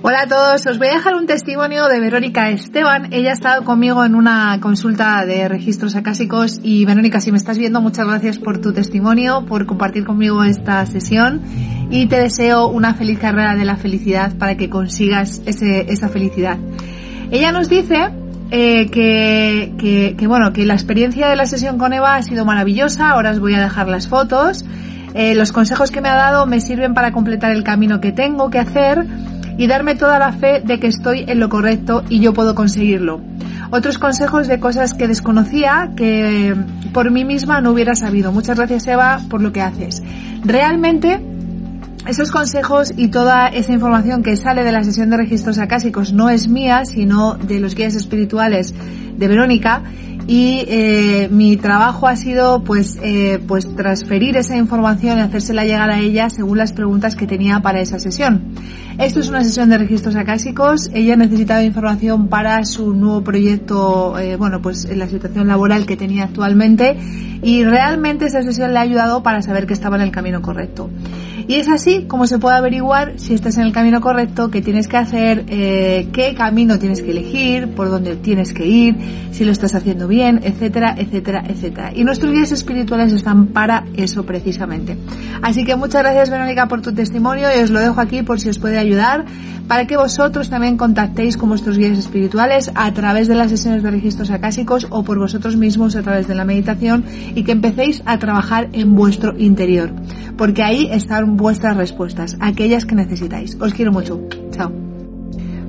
Hola a todos, os voy a dejar un testimonio de Verónica Esteban. Ella ha estado conmigo en una consulta de registros acásicos y Verónica, si me estás viendo, muchas gracias por tu testimonio, por compartir conmigo esta sesión y te deseo una feliz carrera de la felicidad para que consigas ese, esa felicidad. Ella nos dice eh, que, que, que, bueno, que la experiencia de la sesión con Eva ha sido maravillosa. Ahora os voy a dejar las fotos. Eh, los consejos que me ha dado me sirven para completar el camino que tengo que hacer y darme toda la fe de que estoy en lo correcto y yo puedo conseguirlo. Otros consejos de cosas que desconocía que por mí misma no hubiera sabido. Muchas gracias Eva por lo que haces. Realmente esos consejos y toda esa información que sale de la sesión de registros acásicos no es mía, sino de los guías espirituales de Verónica y eh, mi trabajo ha sido pues eh, pues transferir esa información y hacérsela llegar a ella según las preguntas que tenía para esa sesión. Esto es una sesión de registros acásicos. Ella necesitaba información para su nuevo proyecto, eh, bueno, pues la situación laboral que tenía actualmente y realmente esa sesión le ha ayudado para saber que estaba en el camino correcto. Y es así como se puede averiguar si estás en el camino correcto, qué tienes que hacer, eh, qué camino tienes que elegir, por dónde tienes que ir, si lo estás haciendo bien, etcétera, etcétera, etcétera. Y nuestros guías espirituales están para eso precisamente. Así que muchas gracias Verónica por tu testimonio y os lo dejo aquí por si os puede ayudar para que vosotros también contactéis con vuestros guías espirituales a través de las sesiones de registros acásicos o por vosotros mismos a través de la meditación y que empecéis a trabajar en vuestro interior. Porque ahí vuestras respuestas, aquellas que necesitáis. Os quiero mucho. Chao.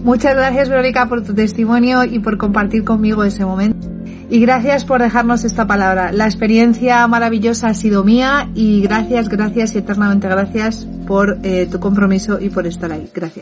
Muchas gracias Verónica por tu testimonio y por compartir conmigo ese momento. Y gracias por dejarnos esta palabra. La experiencia maravillosa ha sido mía y gracias, gracias y eternamente gracias por eh, tu compromiso y por estar ahí. Gracias.